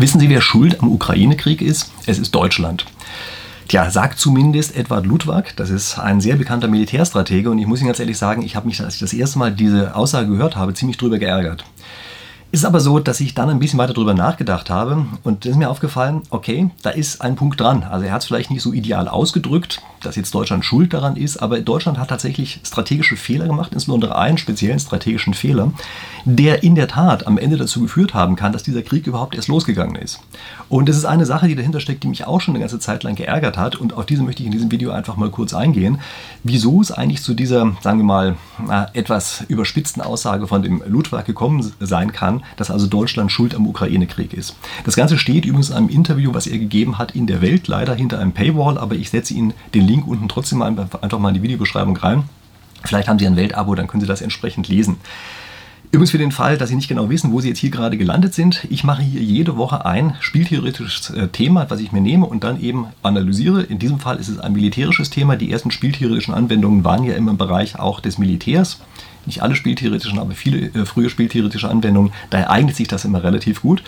Wissen Sie, wer schuld am Ukraine-Krieg ist? Es ist Deutschland. Tja, sagt zumindest Edward Ludwig, das ist ein sehr bekannter Militärstratege und ich muss Ihnen ganz ehrlich sagen, ich habe mich, als ich das erste Mal diese Aussage gehört habe, ziemlich drüber geärgert. Ist aber so, dass ich dann ein bisschen weiter darüber nachgedacht habe und es ist mir aufgefallen, okay, da ist ein Punkt dran. Also er hat es vielleicht nicht so ideal ausgedrückt, dass jetzt Deutschland schuld daran ist, aber Deutschland hat tatsächlich strategische Fehler gemacht, insbesondere einen speziellen strategischen Fehler, der in der Tat am Ende dazu geführt haben kann, dass dieser Krieg überhaupt erst losgegangen ist. Und das ist eine Sache, die dahinter steckt, die mich auch schon eine ganze Zeit lang geärgert hat und auf diese möchte ich in diesem Video einfach mal kurz eingehen, wieso es eigentlich zu dieser, sagen wir mal, etwas überspitzten Aussage von dem Ludwig gekommen sein kann, dass also Deutschland schuld am Ukraine-Krieg ist. Das Ganze steht übrigens in einem Interview, was er gegeben hat in der Welt, leider hinter einem Paywall, aber ich setze Ihnen den Link unten trotzdem mal einfach mal in die Videobeschreibung rein. Vielleicht haben Sie ein Weltabo, dann können Sie das entsprechend lesen. Übrigens für den Fall, dass Sie nicht genau wissen, wo Sie jetzt hier gerade gelandet sind, ich mache hier jede Woche ein spieltheoretisches äh, Thema, was ich mir nehme und dann eben analysiere. In diesem Fall ist es ein militärisches Thema. Die ersten spieltheoretischen Anwendungen waren ja immer im Bereich auch des Militärs nicht alle spieltheoretischen, aber viele äh, frühe spieltheoretische Anwendungen. Daher eignet sich das immer relativ gut.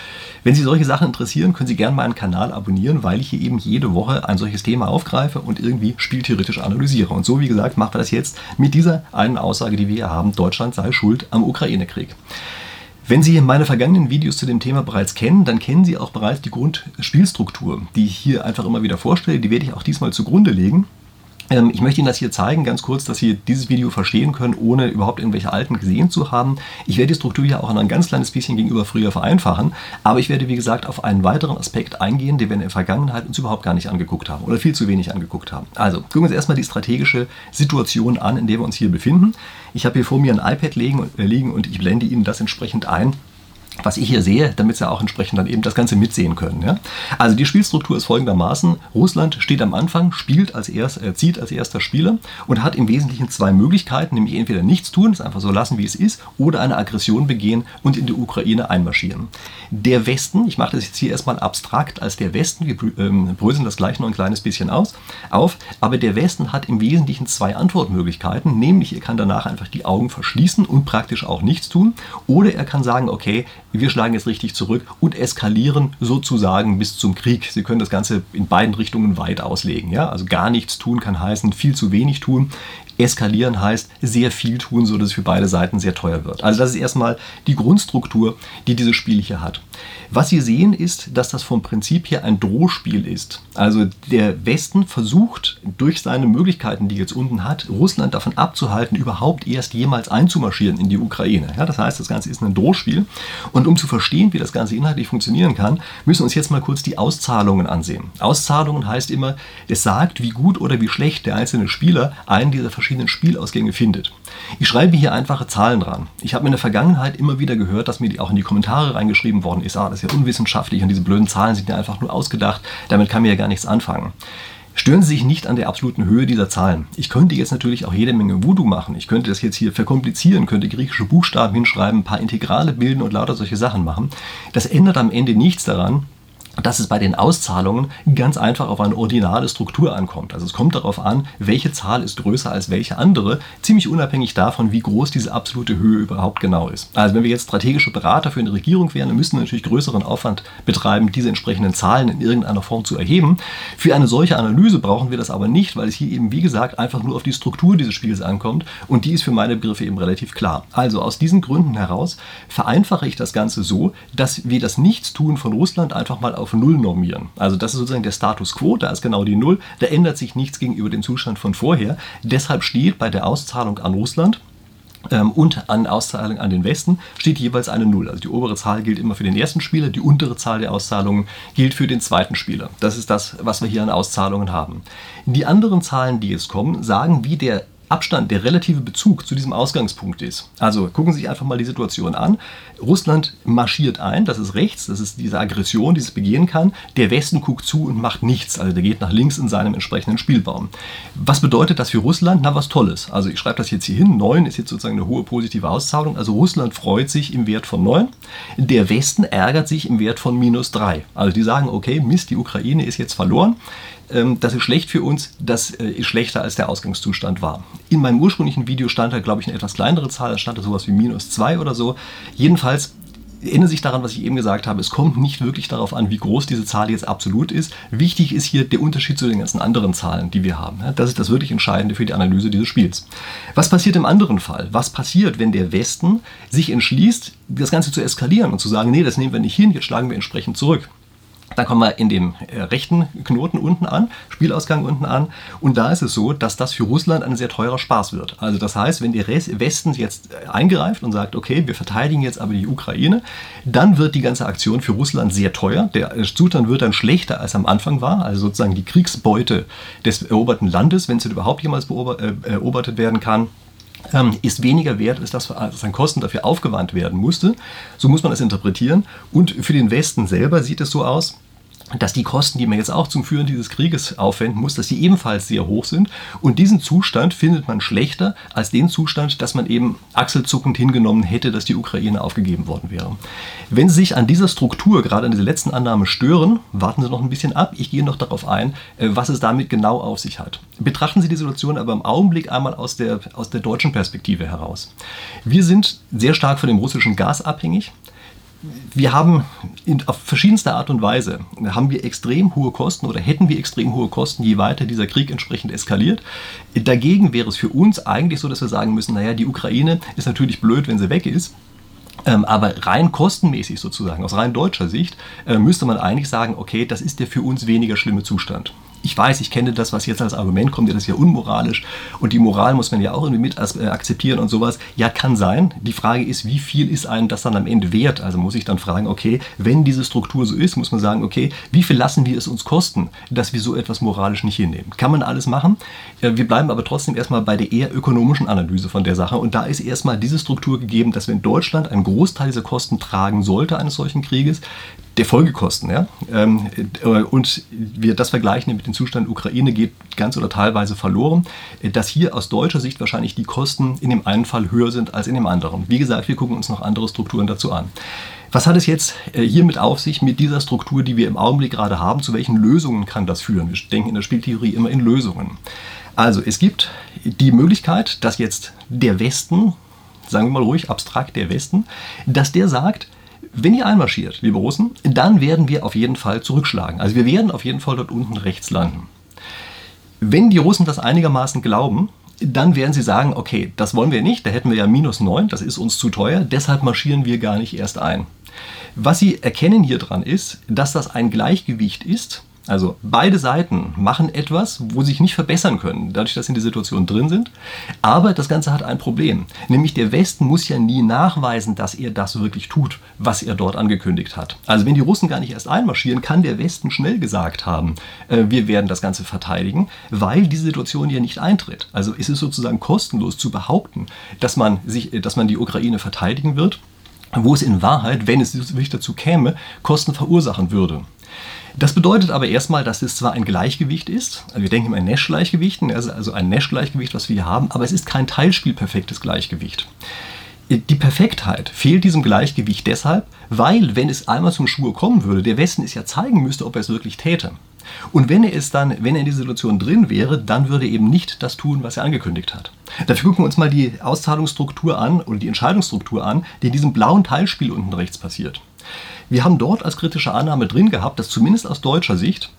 Wenn Sie solche Sachen interessieren, können Sie gerne meinen Kanal abonnieren, weil ich hier eben jede Woche ein solches Thema aufgreife und irgendwie spieltheoretisch analysiere. Und so, wie gesagt, machen wir das jetzt mit dieser einen Aussage, die wir hier haben, Deutschland sei schuld am Ukraine-Krieg. Wenn Sie meine vergangenen Videos zu dem Thema bereits kennen, dann kennen Sie auch bereits die Grundspielstruktur, die ich hier einfach immer wieder vorstelle. Die werde ich auch diesmal zugrunde legen. Ähm, ich möchte Ihnen das hier zeigen, ganz kurz, dass Sie dieses Video verstehen können, ohne überhaupt irgendwelche alten gesehen zu haben. Ich werde die Struktur hier auch noch ein ganz kleines bisschen gegenüber früher vereinfachen, aber ich werde, wie gesagt, auf einen weiteren Aspekt eingehen, den wir in der Vergangenheit uns überhaupt gar nicht angeguckt haben oder viel zu wenig angeguckt haben. Also, gucken wir uns erstmal die strategische Situation an, in der wir uns hier befinden. Ich habe hier vor mir ein iPad äh, liegen und ich blende Ihnen das entsprechend ein was ich hier sehe, damit Sie auch entsprechend dann eben das Ganze mitsehen können. Ja? Also die Spielstruktur ist folgendermaßen. Russland steht am Anfang, spielt als erst, äh, zieht als erster Spieler und hat im Wesentlichen zwei Möglichkeiten, nämlich entweder nichts tun, es einfach so lassen, wie es ist, oder eine Aggression begehen und in die Ukraine einmarschieren. Der Westen, ich mache das jetzt hier erstmal abstrakt als der Westen, wir ähm, bröseln das gleich noch ein kleines bisschen aus, auf, aber der Westen hat im Wesentlichen zwei Antwortmöglichkeiten, nämlich er kann danach einfach die Augen verschließen und praktisch auch nichts tun, oder er kann sagen, okay, wir schlagen jetzt richtig zurück und eskalieren sozusagen bis zum Krieg. Sie können das Ganze in beiden Richtungen weit auslegen. Ja? Also gar nichts tun kann heißen viel zu wenig tun. Eskalieren heißt sehr viel tun, sodass es für beide Seiten sehr teuer wird. Also das ist erstmal die Grundstruktur, die dieses Spiel hier hat. Was Sie sehen ist, dass das vom Prinzip her ein Drohspiel ist. Also der Westen versucht durch seine Möglichkeiten, die jetzt unten hat, Russland davon abzuhalten, überhaupt erst jemals einzumarschieren in die Ukraine. Ja, das heißt, das Ganze ist ein Drohspiel. Und um zu verstehen, wie das Ganze inhaltlich funktionieren kann, müssen wir uns jetzt mal kurz die Auszahlungen ansehen. Auszahlungen heißt immer, es sagt, wie gut oder wie schlecht der einzelne Spieler einen dieser verschiedenen verschiedenen Spielausgänge findet. Ich schreibe hier einfache Zahlen dran. Ich habe in der Vergangenheit immer wieder gehört, dass mir auch in die Kommentare reingeschrieben worden ist, ah, das ist ja unwissenschaftlich und diese blöden Zahlen sind ja einfach nur ausgedacht, damit kann mir ja gar nichts anfangen. Stören Sie sich nicht an der absoluten Höhe dieser Zahlen. Ich könnte jetzt natürlich auch jede Menge Voodoo machen. Ich könnte das jetzt hier verkomplizieren, könnte griechische Buchstaben hinschreiben, ein paar Integrale bilden und lauter solche Sachen machen. Das ändert am Ende nichts daran, dass es bei den Auszahlungen ganz einfach auf eine ordinale Struktur ankommt. Also es kommt darauf an, welche Zahl ist größer als welche andere, ziemlich unabhängig davon, wie groß diese absolute Höhe überhaupt genau ist. Also wenn wir jetzt strategische Berater für eine Regierung wären, dann müssten wir natürlich größeren Aufwand betreiben, diese entsprechenden Zahlen in irgendeiner Form zu erheben. Für eine solche Analyse brauchen wir das aber nicht, weil es hier eben, wie gesagt, einfach nur auf die Struktur dieses Spiels ankommt und die ist für meine Begriffe eben relativ klar. Also aus diesen Gründen heraus vereinfache ich das Ganze so, dass wir das Nichtstun von Russland einfach mal auf Null normieren. Also das ist sozusagen der Status quo, da ist genau die Null, da ändert sich nichts gegenüber dem Zustand von vorher. Deshalb steht bei der Auszahlung an Russland ähm, und an Auszahlung an den Westen steht jeweils eine Null. Also die obere Zahl gilt immer für den ersten Spieler, die untere Zahl der Auszahlungen gilt für den zweiten Spieler. Das ist das, was wir hier an Auszahlungen haben. Die anderen Zahlen, die jetzt kommen, sagen, wie der Abstand, der relative Bezug zu diesem Ausgangspunkt ist. Also gucken Sie sich einfach mal die Situation an. Russland marschiert ein, das ist rechts, das ist diese Aggression, die es begehen kann. Der Westen guckt zu und macht nichts, also der geht nach links in seinem entsprechenden Spielbaum. Was bedeutet das für Russland? Na, was Tolles. Also ich schreibe das jetzt hier hin. 9 ist jetzt sozusagen eine hohe positive Auszahlung. Also Russland freut sich im Wert von 9. Der Westen ärgert sich im Wert von minus 3. Also die sagen, okay, Mist, die Ukraine ist jetzt verloren. Ähm, das ist schlecht für uns, das äh, ist schlechter als der Ausgangszustand war. In meinem ursprünglichen Video stand da, glaube ich, eine etwas kleinere Zahl, da stand da sowas wie minus 2 oder so. Jedenfalls erinnern sich daran, was ich eben gesagt habe. Es kommt nicht wirklich darauf an, wie groß diese Zahl jetzt absolut ist. Wichtig ist hier der Unterschied zu den ganzen anderen Zahlen, die wir haben. Das ist das wirklich Entscheidende für die Analyse dieses Spiels. Was passiert im anderen Fall? Was passiert, wenn der Westen sich entschließt, das Ganze zu eskalieren und zu sagen, nee, das nehmen wir nicht hin, jetzt schlagen wir entsprechend zurück? Dann kommen wir in dem äh, rechten Knoten unten an, Spielausgang unten an. Und da ist es so, dass das für Russland ein sehr teurer Spaß wird. Also das heißt, wenn der Westen jetzt äh, eingreift und sagt, okay, wir verteidigen jetzt aber die Ukraine, dann wird die ganze Aktion für Russland sehr teuer. Der äh, Zustand wird dann schlechter als am Anfang war. Also sozusagen die Kriegsbeute des eroberten Landes, wenn es überhaupt jemals beobachtet werden kann, ähm, ist weniger wert, als das, als an Kosten dafür aufgewandt werden musste. So muss man es interpretieren. Und für den Westen selber sieht es so aus, dass die Kosten, die man jetzt auch zum Führen dieses Krieges aufwenden muss, dass die ebenfalls sehr hoch sind. Und diesen Zustand findet man schlechter als den Zustand, dass man eben achselzuckend hingenommen hätte, dass die Ukraine aufgegeben worden wäre. Wenn Sie sich an dieser Struktur, gerade an dieser letzten Annahme stören, warten Sie noch ein bisschen ab. Ich gehe noch darauf ein, äh, was es damit genau auf sich hat. Betrachten Sie die Situation aber im Augenblick einmal aus der, aus der deutschen Perspektive heraus. Wir sind sehr stark von dem russischen Gas abhängig wir haben in, auf verschiedenste Art und Weise haben wir extrem hohe Kosten oder hätten wir extrem hohe Kosten, je weiter dieser Krieg entsprechend eskaliert. Dagegen wäre es für uns eigentlich so, dass wir sagen müssen, naja, die Ukraine ist natürlich blöd, wenn sie weg ist. Ähm, aber rein kostenmäßig sozusagen, aus rein deutscher Sicht, äh, müsste man eigentlich sagen, okay, das ist der für uns weniger schlimme Zustand ich weiß, ich kenne das, was jetzt als Argument kommt, ja, das ist ja unmoralisch und die Moral muss man ja auch irgendwie mit äh, akzeptieren und sowas. Ja, kann sein. Die Frage ist, wie viel ist einem das dann am Ende wert? Also muss ich dann fragen, okay, wenn diese Struktur so ist, muss man sagen, okay, wie viel lassen wir es uns kosten, dass wir so etwas moralisch nicht hinnehmen? Kann man alles machen? Wir bleiben aber trotzdem erstmal bei der eher ökonomischen Analyse von der Sache und da ist erstmal diese Struktur gegeben, dass wenn Deutschland einen Großteil dieser Kosten tragen sollte eines solchen Krieges, der Folgekosten. Ja? Ähm, äh, und wir das vergleichen mit dem Zustand Ukraine geht ganz oder teilweise verloren, äh, dass hier aus deutscher Sicht wahrscheinlich die Kosten in dem einen Fall höher sind als in dem anderen. Wie gesagt, wir gucken uns noch andere Strukturen dazu an. Was hat es jetzt äh, hiermit auf sich, mit dieser Struktur, die wir im Augenblick gerade haben? Zu welchen Lösungen kann das führen? Wir denken in der Spieltheorie immer in Lösungen. Also es gibt die Möglichkeit, dass jetzt der Westen, sagen wir mal ruhig abstrakt der Westen, dass der sagt, wenn ihr einmarschiert, liebe Russen, dann werden wir auf jeden Fall zurückschlagen. Also wir werden auf jeden Fall dort unten rechts landen. Wenn die Russen das einigermaßen glauben, dann werden sie sagen, okay, das wollen wir nicht, da hätten wir ja minus 9, das ist uns zu teuer, deshalb marschieren wir gar nicht erst ein. Was sie erkennen hier dran ist, dass das ein Gleichgewicht ist also beide Seiten machen etwas, wo sie sich nicht verbessern können, dadurch, dass sie in der Situation drin sind. Aber das Ganze hat ein Problem. Nämlich der Westen muss ja nie nachweisen, dass er das wirklich tut, was er dort angekündigt hat. Also wenn die Russen gar nicht erst einmarschieren, kann der Westen schnell gesagt haben, äh, wir werden das Ganze verteidigen, weil diese Situation ja nicht eintritt. Also ist es sozusagen kostenlos zu behaupten, dass man, sich, dass man die Ukraine verteidigen wird, wo es in Wahrheit, wenn es wirklich dazu käme, Kosten verursachen würde. Das bedeutet aber erstmal, dass es zwar ein Gleichgewicht ist, also wir denken immer in Nash-Gleichgewichten, also ein Nash-Gleichgewicht, was wir hier haben, aber es ist kein teilspielperfektes Gleichgewicht. Die Perfektheit fehlt diesem Gleichgewicht deshalb, weil, wenn es einmal zum Schwur kommen würde, der Westen es ja zeigen müsste, ob er es wirklich täte. Und wenn er es dann, wenn er in dieser Situation drin wäre, dann würde er eben nicht das tun, was er angekündigt hat. Dafür gucken wir uns mal die Auszahlungsstruktur an oder die Entscheidungsstruktur an, die in diesem blauen Teilspiel unten rechts passiert. Wir haben dort als kritische Annahme drin gehabt, dass zumindest aus deutscher Sicht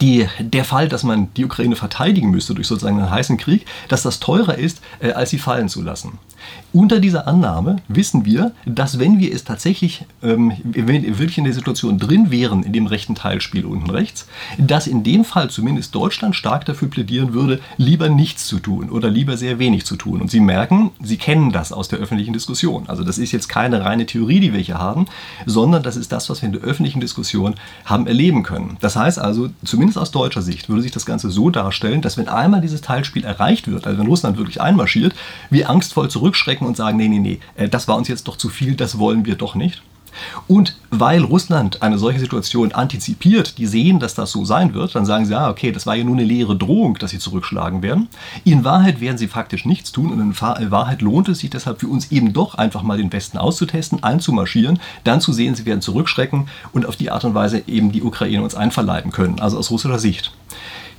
die, der Fall, dass man die Ukraine verteidigen müsste durch sozusagen einen heißen Krieg, dass das teurer ist, äh, als sie fallen zu lassen. Unter dieser Annahme wissen wir, dass wenn wir es tatsächlich, ähm, wirklich in der Situation drin wären, in dem rechten Teilspiel unten rechts, dass in dem Fall zumindest Deutschland stark dafür plädieren würde, lieber nichts zu tun oder lieber sehr wenig zu tun. Und Sie merken, Sie kennen das aus der öffentlichen Diskussion. Also das ist jetzt keine reine Theorie, die wir hier haben, sondern das ist das, was wir in der öffentlichen Diskussion haben erleben können. Das heißt also, zumindest aus deutscher Sicht würde sich das Ganze so darstellen, dass wenn einmal dieses Teilspiel erreicht wird, also wenn Russland wirklich einmarschiert, wir angstvoll zurückschrecken und sagen, nee, nee, nee, äh, das war uns jetzt doch zu viel, das wollen wir doch nicht. Und weil Russland eine solche Situation antizipiert, die sehen, dass das so sein wird, dann sagen sie, ja, okay, das war ja nur eine leere Drohung, dass sie zurückschlagen werden. In Wahrheit werden sie faktisch nichts tun und in Wahrheit lohnt es sich deshalb für uns eben doch einfach mal den Westen auszutesten, einzumarschieren, dann zu sehen, sie werden zurückschrecken und auf die Art und Weise eben die Ukraine uns einverleiben können, also aus russischer Sicht.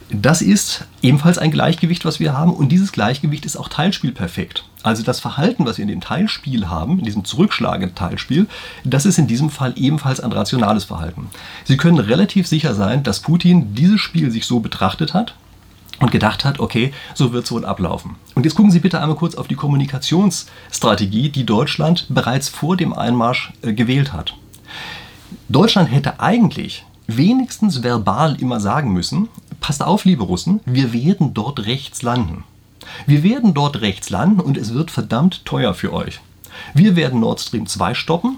Das ist ebenfalls ein Gleichgewicht, was wir haben und dieses Gleichgewicht ist auch teilspielperfekt. Also das Verhalten, was wir in dem Teilspiel haben, in diesem zurückschlagenden Teilspiel, das ist in diesem Fall ebenfalls ein rationales Verhalten. Sie können relativ sicher sein, dass Putin dieses Spiel sich so betrachtet hat, und gedacht hat, okay, so wird es wohl ablaufen. Und jetzt gucken Sie bitte einmal kurz auf die Kommunikationsstrategie, die Deutschland bereits vor dem Einmarsch äh, gewählt hat. Deutschland hätte eigentlich wenigstens verbal immer sagen müssen, passt auf, liebe Russen, wir werden dort rechts landen. Wir werden dort rechts landen und es wird verdammt teuer für euch. Wir werden Nord Stream 2 stoppen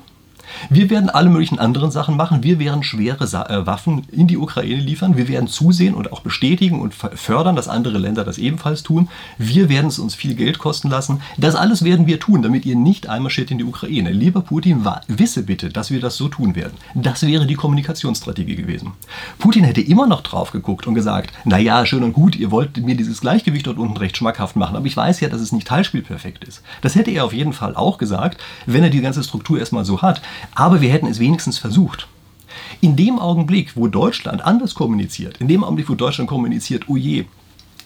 wir werden alle möglichen anderen Sachen machen. Wir werden schwere Sa äh, Waffen in die Ukraine liefern. Wir werden zusehen und auch bestätigen und fördern, dass andere Länder das ebenfalls tun. Wir werden es uns viel Geld kosten lassen. Das alles werden wir tun, damit ihr nicht einmarschiert in die Ukraine. Lieber Putin, wisse bitte, dass wir das so tun werden. Das wäre die Kommunikationsstrategie gewesen. Putin hätte immer noch drauf geguckt und gesagt, naja, schön und gut, ihr wollt mir dieses Gleichgewicht dort unten recht schmackhaft machen, aber ich weiß ja, dass es nicht teilspielperfekt ist. Das hätte er auf jeden Fall auch gesagt, wenn er die ganze Struktur erstmal so hat. Aber wir hätten es wenigstens versucht. In dem Augenblick, wo Deutschland anders kommuniziert, in dem Augenblick, wo Deutschland kommuniziert, oh je,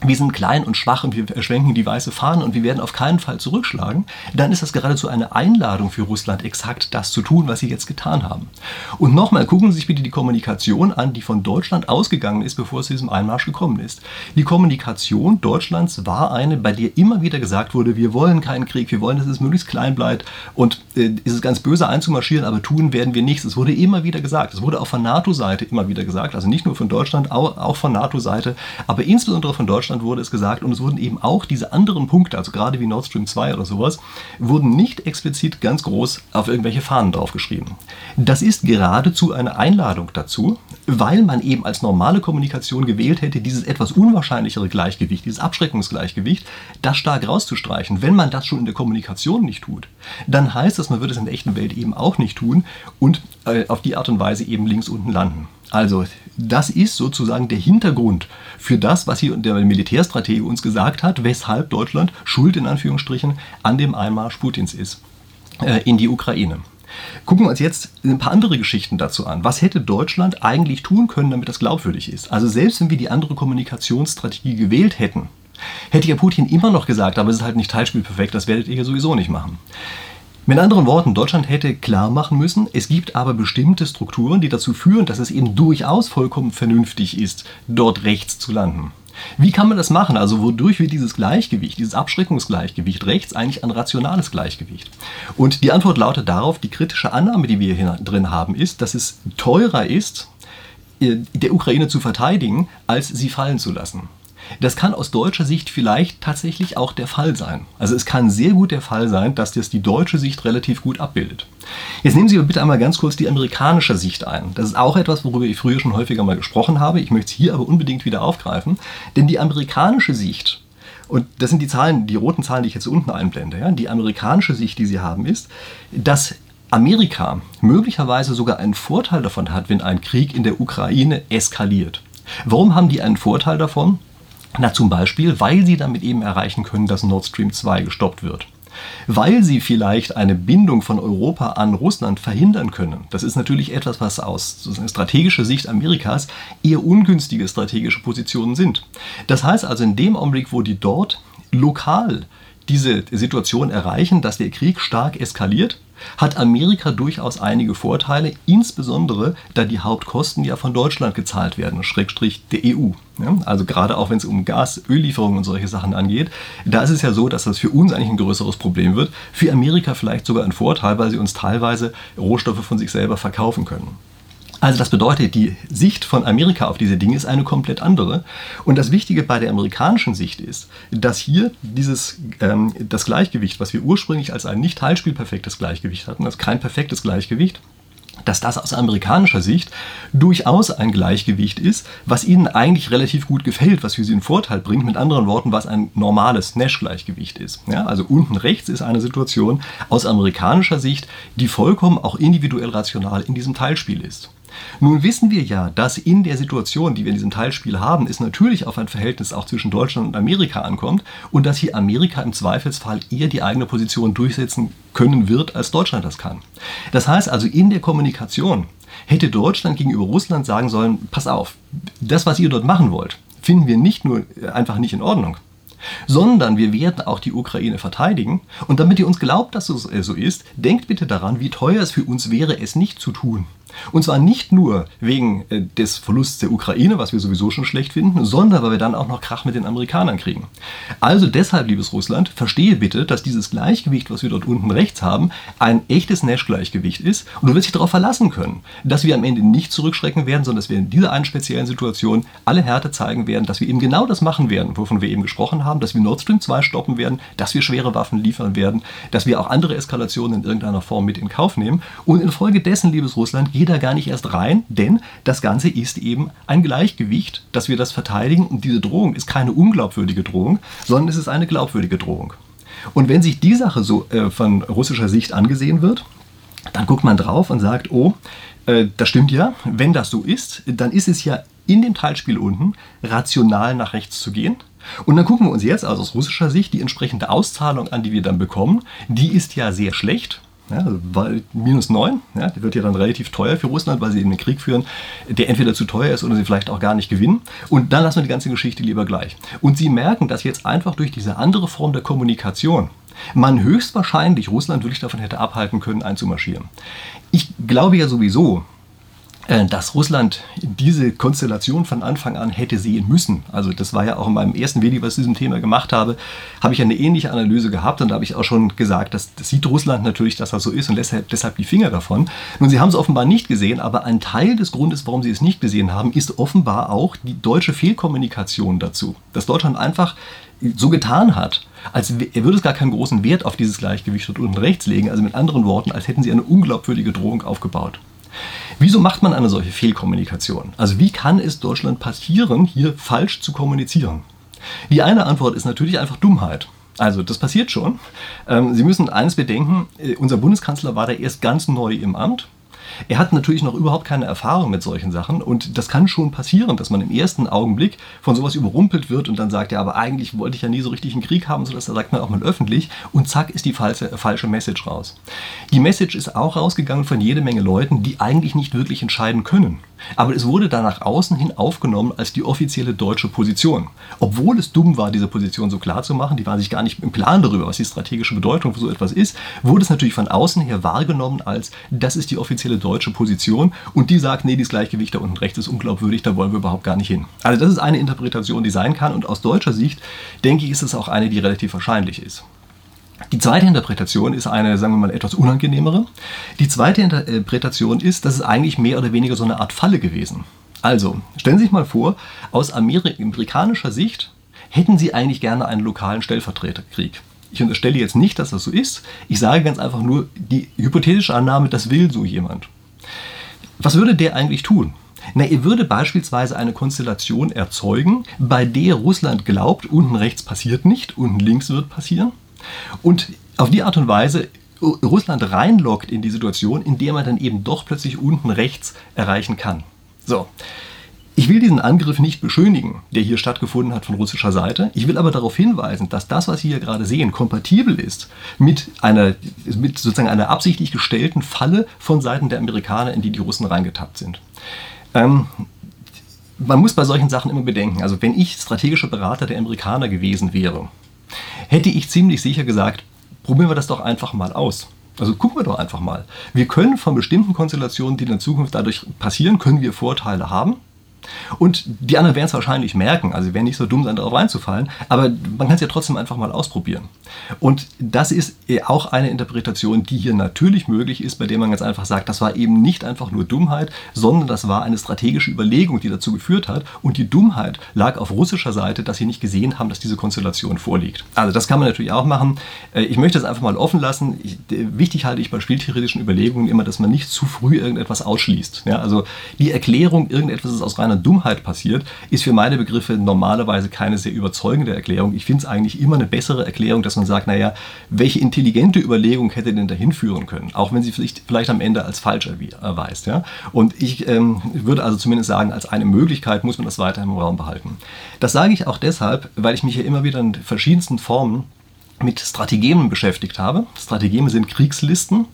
wir sind klein und schwach und wir schwenken die weiße Fahne und wir werden auf keinen Fall zurückschlagen, dann ist das geradezu eine Einladung für Russland, exakt das zu tun, was sie jetzt getan haben. Und nochmal, gucken Sie sich bitte die Kommunikation an, die von Deutschland ausgegangen ist, bevor es zu diesem Einmarsch gekommen ist. Die Kommunikation Deutschlands war eine, bei der immer wieder gesagt wurde, wir wollen keinen Krieg, wir wollen, dass es möglichst klein bleibt und äh, ist es ganz böse einzumarschieren, aber tun werden wir nichts. Es wurde immer wieder gesagt. Es wurde auch von NATO-Seite immer wieder gesagt, also nicht nur von Deutschland, auch, auch von NATO-Seite, aber insbesondere von Deutschland Deutschland wurde es gesagt und es wurden eben auch diese anderen Punkte, also gerade wie Nord Stream 2 oder sowas, wurden nicht explizit ganz groß auf irgendwelche Fahnen draufgeschrieben. Das ist geradezu eine Einladung dazu, weil man eben als normale Kommunikation gewählt hätte, dieses etwas unwahrscheinlichere Gleichgewicht, dieses Abschreckungsgleichgewicht, das stark rauszustreichen. Wenn man das schon in der Kommunikation nicht tut, dann heißt das, man würde es in der echten Welt eben auch nicht tun und äh, auf die Art und Weise eben links unten landen. Also, das ist sozusagen der Hintergrund für das, was hier der Militärstratege uns gesagt hat, weshalb Deutschland schuld in Anführungsstrichen an dem Einmarsch Putins ist äh, in die Ukraine. Gucken wir uns jetzt ein paar andere Geschichten dazu an. Was hätte Deutschland eigentlich tun können, damit das glaubwürdig ist? Also selbst wenn wir die andere Kommunikationsstrategie gewählt hätten, hätte ja Putin immer noch gesagt, aber es ist halt nicht teilspielperfekt, das werdet ihr ja sowieso nicht machen. Mit anderen Worten, Deutschland hätte klar machen müssen, es gibt aber bestimmte Strukturen, die dazu führen, dass es eben durchaus vollkommen vernünftig ist, dort rechts zu landen. Wie kann man das machen? Also wodurch wird dieses Gleichgewicht, dieses Abschreckungsgleichgewicht rechts eigentlich ein rationales Gleichgewicht? Und die Antwort lautet darauf, die kritische Annahme, die wir hier drin haben, ist, dass es teurer ist, äh, der Ukraine zu verteidigen, als sie fallen zu lassen. Das kann aus deutscher Sicht vielleicht tatsächlich auch der Fall sein. Also es kann sehr gut der Fall sein, dass das die deutsche Sicht relativ gut abbildet. Jetzt nehmen Sie bitte einmal ganz kurz die amerikanische Sicht ein. Das ist auch etwas, worüber ich früher schon häufiger mal gesprochen habe. Ich möchte es hier aber unbedingt wieder aufgreifen. Denn die amerikanische Sicht, und das sind die Zahlen, die roten Zahlen, die ich jetzt unten einblende, ja, die amerikanische Sicht, die Sie haben, ist, dass Amerika möglicherweise sogar einen Vorteil davon hat, wenn ein Krieg in der Ukraine eskaliert. Warum haben die einen Vorteil davon? Na, zum Beispiel, weil sie damit eben erreichen können, dass Nord Stream 2 gestoppt wird. Weil sie vielleicht eine Bindung von Europa an Russland verhindern können. Das ist natürlich etwas, was aus strategischer Sicht Amerikas eher ungünstige strategische Positionen sind. Das heißt also, in dem Augenblick, wo die dort lokal diese Situation erreichen, dass der Krieg stark eskaliert, hat Amerika durchaus einige Vorteile, insbesondere da die Hauptkosten ja von Deutschland gezahlt werden, Schrägstrich der EU. Also gerade auch wenn es um Gas, Öllieferungen und solche Sachen angeht, da ist es ja so, dass das für uns eigentlich ein größeres Problem wird, für Amerika vielleicht sogar ein Vorteil, weil sie uns teilweise Rohstoffe von sich selber verkaufen können. Also das bedeutet, die Sicht von Amerika auf diese Dinge ist eine komplett andere. Und das Wichtige bei der amerikanischen Sicht ist, dass hier dieses, ähm, das Gleichgewicht, was wir ursprünglich als ein nicht teilspielperfektes Gleichgewicht hatten, also kein perfektes Gleichgewicht, dass das aus amerikanischer Sicht durchaus ein Gleichgewicht ist, was ihnen eigentlich relativ gut gefällt, was für sie einen Vorteil bringt. Mit anderen Worten, was ein normales Nash-Gleichgewicht ist. Ja, also unten rechts ist eine Situation aus amerikanischer Sicht, die vollkommen auch individuell rational in diesem Teilspiel ist. Nun wissen wir ja, dass in der Situation, die wir in diesem Teilspiel haben, es natürlich auf ein Verhältnis auch zwischen Deutschland und Amerika ankommt und dass hier Amerika im Zweifelsfall eher die eigene Position durchsetzen können wird, als Deutschland das kann. Das heißt also, in der Kommunikation hätte Deutschland gegenüber Russland sagen sollen, pass auf, das, was ihr dort machen wollt, finden wir nicht nur einfach nicht in Ordnung, sondern wir werden auch die Ukraine verteidigen. Und damit ihr uns glaubt, dass es so ist, denkt bitte daran, wie teuer es für uns wäre, es nicht zu tun. Und zwar nicht nur wegen äh, des Verlusts der Ukraine, was wir sowieso schon schlecht finden, sondern weil wir dann auch noch Krach mit den Amerikanern kriegen. Also deshalb, liebes Russland, verstehe bitte, dass dieses Gleichgewicht, was wir dort unten rechts haben, ein echtes Nash-Gleichgewicht ist. Und du wirst dich darauf verlassen können, dass wir am Ende nicht zurückschrecken werden, sondern dass wir in dieser einen speziellen Situation alle Härte zeigen werden, dass wir eben genau das machen werden, wovon wir eben gesprochen haben, dass wir Nord Stream 2 stoppen werden, dass wir schwere Waffen liefern werden, dass wir auch andere Eskalationen in irgendeiner Form mit in Kauf nehmen. Und infolgedessen, liebes Russland, geht da gar nicht erst rein, denn das Ganze ist eben ein Gleichgewicht, dass wir das verteidigen und diese Drohung ist keine unglaubwürdige Drohung, sondern es ist eine glaubwürdige Drohung. Und wenn sich die Sache so äh, von russischer Sicht angesehen wird, dann guckt man drauf und sagt, oh, äh, das stimmt ja, wenn das so ist, dann ist es ja in dem Teilspiel unten rational nach rechts zu gehen. Und dann gucken wir uns jetzt also aus russischer Sicht die entsprechende Auszahlung an, die wir dann bekommen. Die ist ja sehr schlecht. Ja, also minus 9, ja, die wird ja dann relativ teuer für Russland, weil sie eben einen Krieg führen, der entweder zu teuer ist oder sie vielleicht auch gar nicht gewinnen. Und dann lassen wir die ganze Geschichte lieber gleich. Und sie merken, dass jetzt einfach durch diese andere Form der Kommunikation man höchstwahrscheinlich Russland wirklich davon hätte abhalten können, einzumarschieren. Ich glaube ja sowieso, dass Russland diese Konstellation von Anfang an hätte sehen müssen. Also das war ja auch in meinem ersten Video, was ich zu diesem Thema gemacht habe, habe ich eine ähnliche Analyse gehabt und da habe ich auch schon gesagt, dass das sieht Russland natürlich, dass das so ist und deshalb, deshalb die Finger davon. Nun, sie haben es offenbar nicht gesehen, aber ein Teil des Grundes, warum sie es nicht gesehen haben, ist offenbar auch die deutsche Fehlkommunikation dazu. Dass Deutschland einfach so getan hat, als würde es gar keinen großen Wert auf dieses Gleichgewicht dort unten rechts legen. Also mit anderen Worten, als hätten sie eine unglaubwürdige Drohung aufgebaut. Wieso macht man eine solche Fehlkommunikation? Also wie kann es Deutschland passieren, hier falsch zu kommunizieren? Die eine Antwort ist natürlich einfach Dummheit. Also das passiert schon. Ähm, Sie müssen eines bedenken, äh, unser Bundeskanzler war da erst ganz neu im Amt. Er hat natürlich noch überhaupt keine Erfahrung mit solchen Sachen und das kann schon passieren, dass man im ersten Augenblick von sowas überrumpelt wird und dann sagt, ja, aber eigentlich wollte ich ja nie so richtig einen Krieg haben, so das sagt man auch mal öffentlich und zack ist die falsche, falsche Message raus. Die Message ist auch rausgegangen von jede Menge Leuten, die eigentlich nicht wirklich entscheiden können. Aber es wurde dann nach außen hin aufgenommen als die offizielle deutsche Position. Obwohl es dumm war, diese Position so klar zu machen, die waren sich gar nicht im Plan darüber, was die strategische Bedeutung für so etwas ist, wurde es natürlich von außen her wahrgenommen als, das ist die offizielle deutsche Position und die sagt, nee, dieses Gleichgewicht da unten rechts ist unglaubwürdig, da wollen wir überhaupt gar nicht hin. Also das ist eine Interpretation, die sein kann und aus deutscher Sicht, denke ich, ist es auch eine, die relativ wahrscheinlich ist. Die zweite Interpretation ist eine, sagen wir mal, etwas unangenehmere. Die zweite Interpretation ist, dass es eigentlich mehr oder weniger so eine Art Falle gewesen. Also, stellen Sie sich mal vor, aus amerikanischer Sicht hätten Sie eigentlich gerne einen lokalen Stellvertreterkrieg. Ich unterstelle jetzt nicht, dass das so ist. Ich sage ganz einfach nur die hypothetische Annahme, das will so jemand. Was würde der eigentlich tun? Na, er würde beispielsweise eine Konstellation erzeugen, bei der Russland glaubt, unten rechts passiert nicht, unten links wird passieren. Und auf die Art und Weise Russland reinlockt in die Situation, in der man dann eben doch plötzlich unten rechts erreichen kann. So. Ich will diesen Angriff nicht beschönigen, der hier stattgefunden hat von russischer Seite. Ich will aber darauf hinweisen, dass das, was Sie hier gerade sehen, kompatibel ist mit einer, mit sozusagen einer absichtlich gestellten Falle von Seiten der Amerikaner, in die die Russen reingetappt sind. Ähm, man muss bei solchen Sachen immer bedenken, also wenn ich strategischer Berater der Amerikaner gewesen wäre, hätte ich ziemlich sicher gesagt, probieren wir das doch einfach mal aus. Also gucken wir doch einfach mal. Wir können von bestimmten Konstellationen, die in der Zukunft dadurch passieren, können wir Vorteile haben. Und die anderen werden es wahrscheinlich merken, also sie werden nicht so dumm sein, darauf reinzufallen, aber man kann es ja trotzdem einfach mal ausprobieren. Und das ist auch eine Interpretation, die hier natürlich möglich ist, bei der man ganz einfach sagt, das war eben nicht einfach nur Dummheit, sondern das war eine strategische Überlegung, die dazu geführt hat. Und die Dummheit lag auf russischer Seite, dass sie nicht gesehen haben, dass diese Konstellation vorliegt. Also das kann man natürlich auch machen. Äh, ich möchte es einfach mal offen lassen. Wichtig halte ich bei spieltheoretischen Überlegungen immer, dass man nicht zu früh irgendetwas ausschließt. Ja, also die Erklärung, irgendetwas ist aus reiner Dummheit passiert, ist für meine Begriffe normalerweise keine sehr überzeugende Erklärung. Ich finde es eigentlich immer eine bessere Erklärung, dass man sagt, naja, welche intelligente Überlegung hätte denn dahin führen können, auch wenn sie vielleicht, vielleicht am Ende als falsch erweist. Ja? Und ich ähm, würde also zumindest sagen, als eine Möglichkeit muss man das weiter im Raum behalten. Das sage ich auch deshalb, weil ich mich ja immer wieder in verschiedensten Formen mit Strategeme beschäftigt habe. Strategeme sind Kriegslisten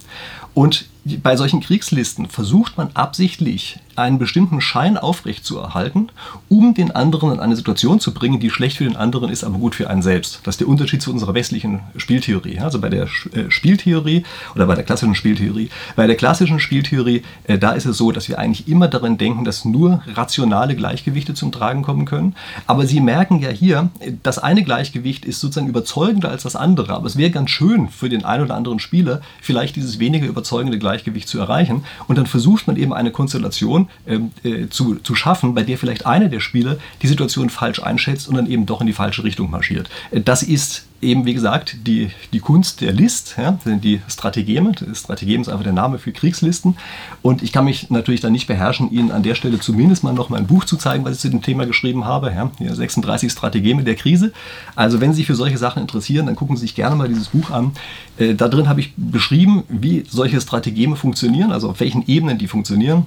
Und bei solchen Kriegslisten versucht man absichtlich einen bestimmten Schein aufrechtzuerhalten, um den anderen in eine Situation zu bringen, die schlecht für den anderen ist, aber gut für einen selbst. Das ist der Unterschied zu unserer westlichen Spieltheorie. Also bei der äh, Spieltheorie oder bei der klassischen Spieltheorie. Bei der klassischen Spieltheorie, äh, da ist es so, dass wir eigentlich immer daran denken, dass nur rationale Gleichgewichte zum Tragen kommen können. Aber Sie merken ja hier, das eine Gleichgewicht ist sozusagen überzeugender als das andere. Aber es wäre ganz schön für den einen oder anderen Spieler, vielleicht dieses weniger überzeugende Gleichgewicht zu erreichen. Und dann versucht man eben eine Konstellation, ähm, äh, zu, zu schaffen, bei der vielleicht einer der Spieler die Situation falsch einschätzt und dann eben doch in die falsche Richtung marschiert. Äh, das ist eben, wie gesagt, die, die Kunst der List, ja, die Strategeme. Strategem ist einfach der Name für Kriegslisten. Und ich kann mich natürlich dann nicht beherrschen, Ihnen an der Stelle zumindest mal noch mein Buch zu zeigen, was ich zu dem Thema geschrieben habe. Ja, 36 Strategeme der Krise. Also wenn Sie sich für solche Sachen interessieren, dann gucken Sie sich gerne mal dieses Buch an. Äh, da drin habe ich beschrieben, wie solche Strategeme funktionieren, also auf welchen Ebenen die funktionieren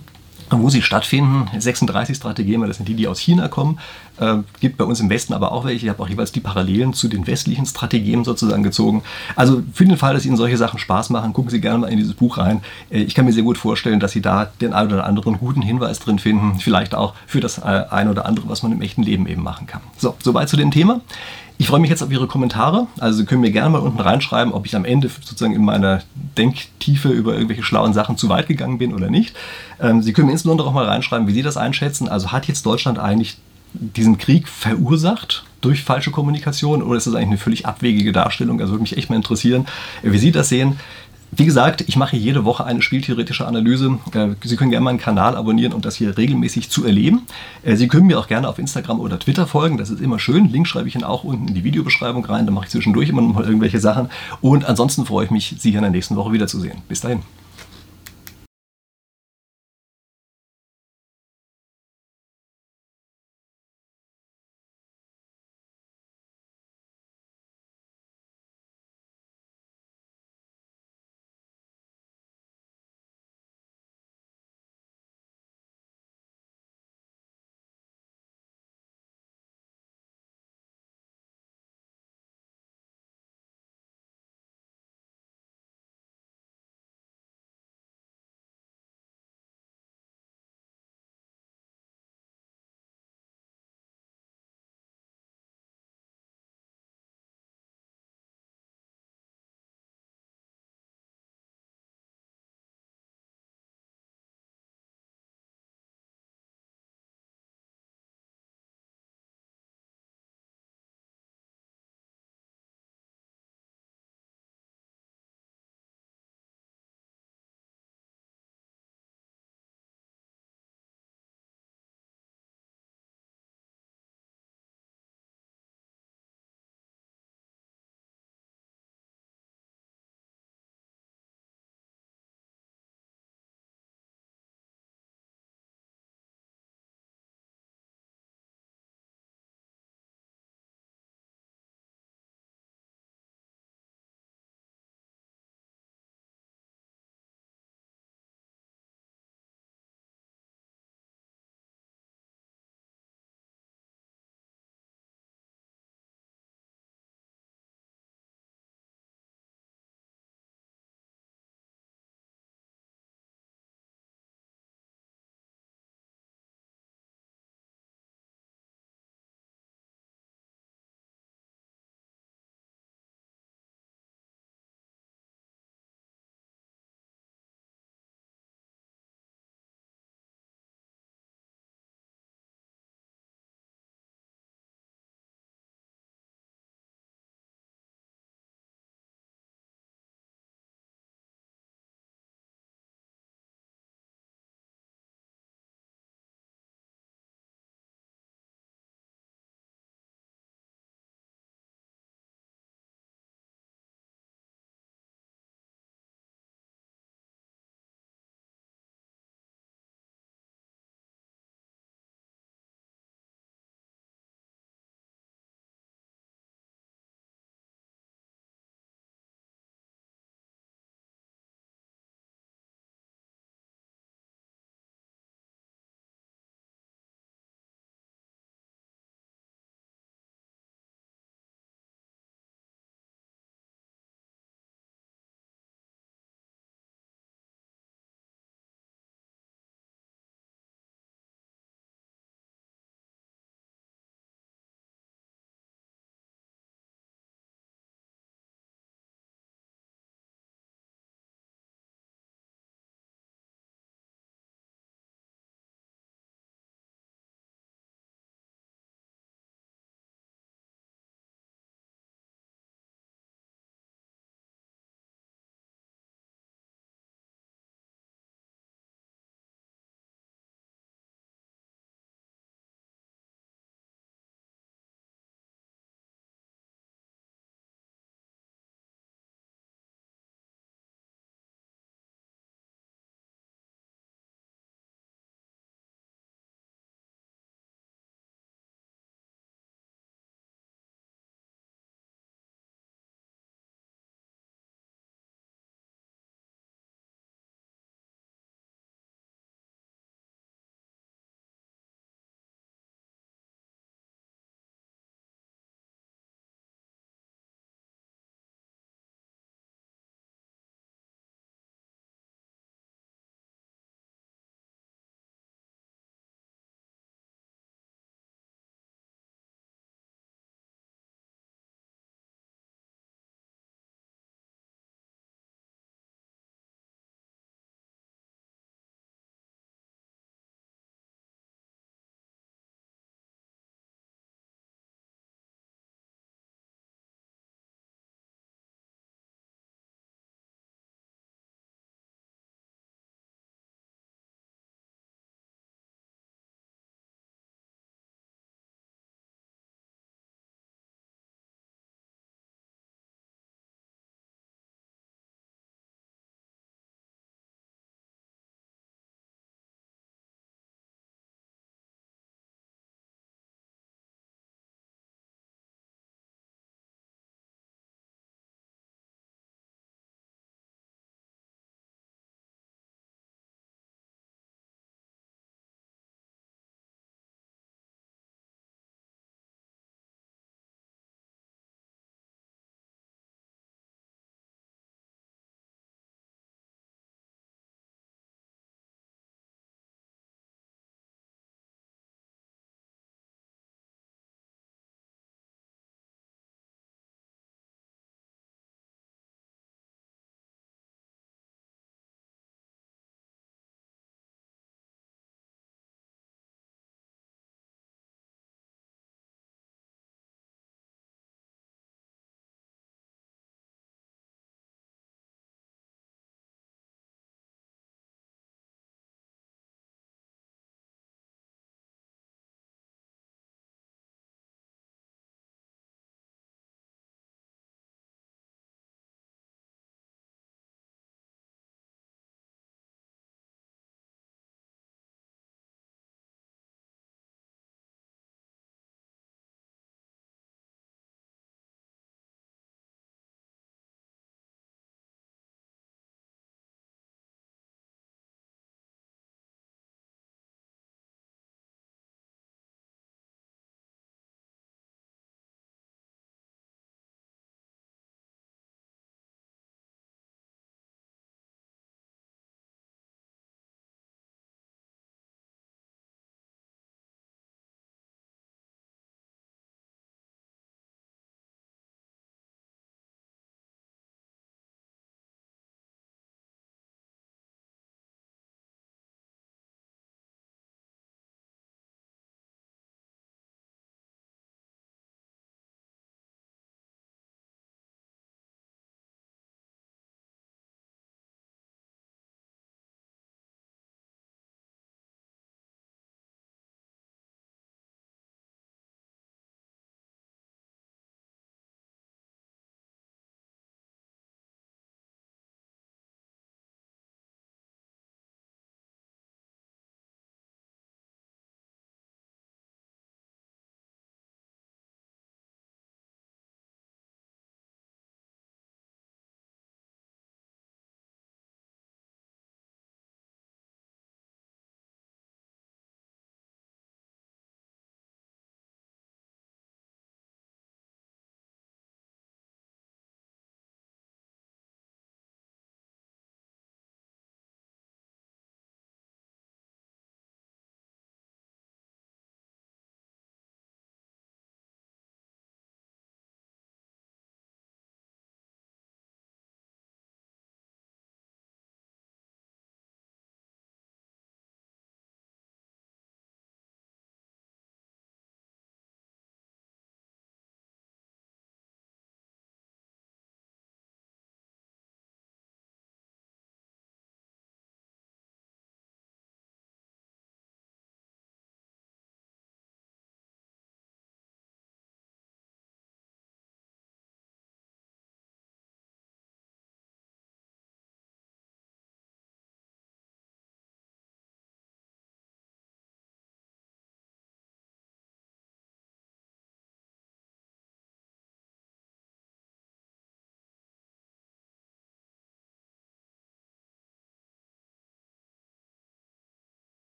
wo sie stattfinden. 36 Strategeme, das sind die, die aus China kommen. Äh, gibt bei uns im Westen aber auch welche. Ich habe auch jeweils die Parallelen zu den westlichen Strategien sozusagen gezogen. Also für den Fall, dass Ihnen solche Sachen Spaß machen, gucken Sie gerne mal in dieses Buch rein. Äh, ich kann mir sehr gut vorstellen, dass Sie da den einen oder anderen guten Hinweis drin finden. Vielleicht auch für das äh, eine oder andere, was man im echten Leben eben machen kann. So, soweit zu dem Thema. Ich freue mich jetzt auf Ihre Kommentare. Also Sie können mir gerne mal unten reinschreiben, ob ich am Ende sozusagen in meiner Denktiefe über irgendwelche schlauen Sachen zu weit gegangen bin oder nicht. Ähm, Sie können mir insbesondere auch mal reinschreiben, wie Sie das einschätzen. Also hat jetzt Deutschland eigentlich diesen Krieg verursacht durch falsche Kommunikation oder ist das eigentlich eine völlig abwegige Darstellung? Also würde mich echt mal interessieren, wie Sie das sehen. Wie gesagt, ich mache jede Woche eine spieltheoretische Analyse. Äh, Sie können gerne meinen Kanal abonnieren, um das hier regelmäßig zu erleben. Äh, Sie können mir auch gerne auf Instagram oder Twitter folgen, das ist immer schön. Link schreibe ich Ihnen auch unten in die Videobeschreibung rein, da mache ich zwischendurch immer noch mal irgendwelche Sachen. Und ansonsten freue ich mich, Sie hier in der nächsten Woche wiederzusehen. Bis dahin.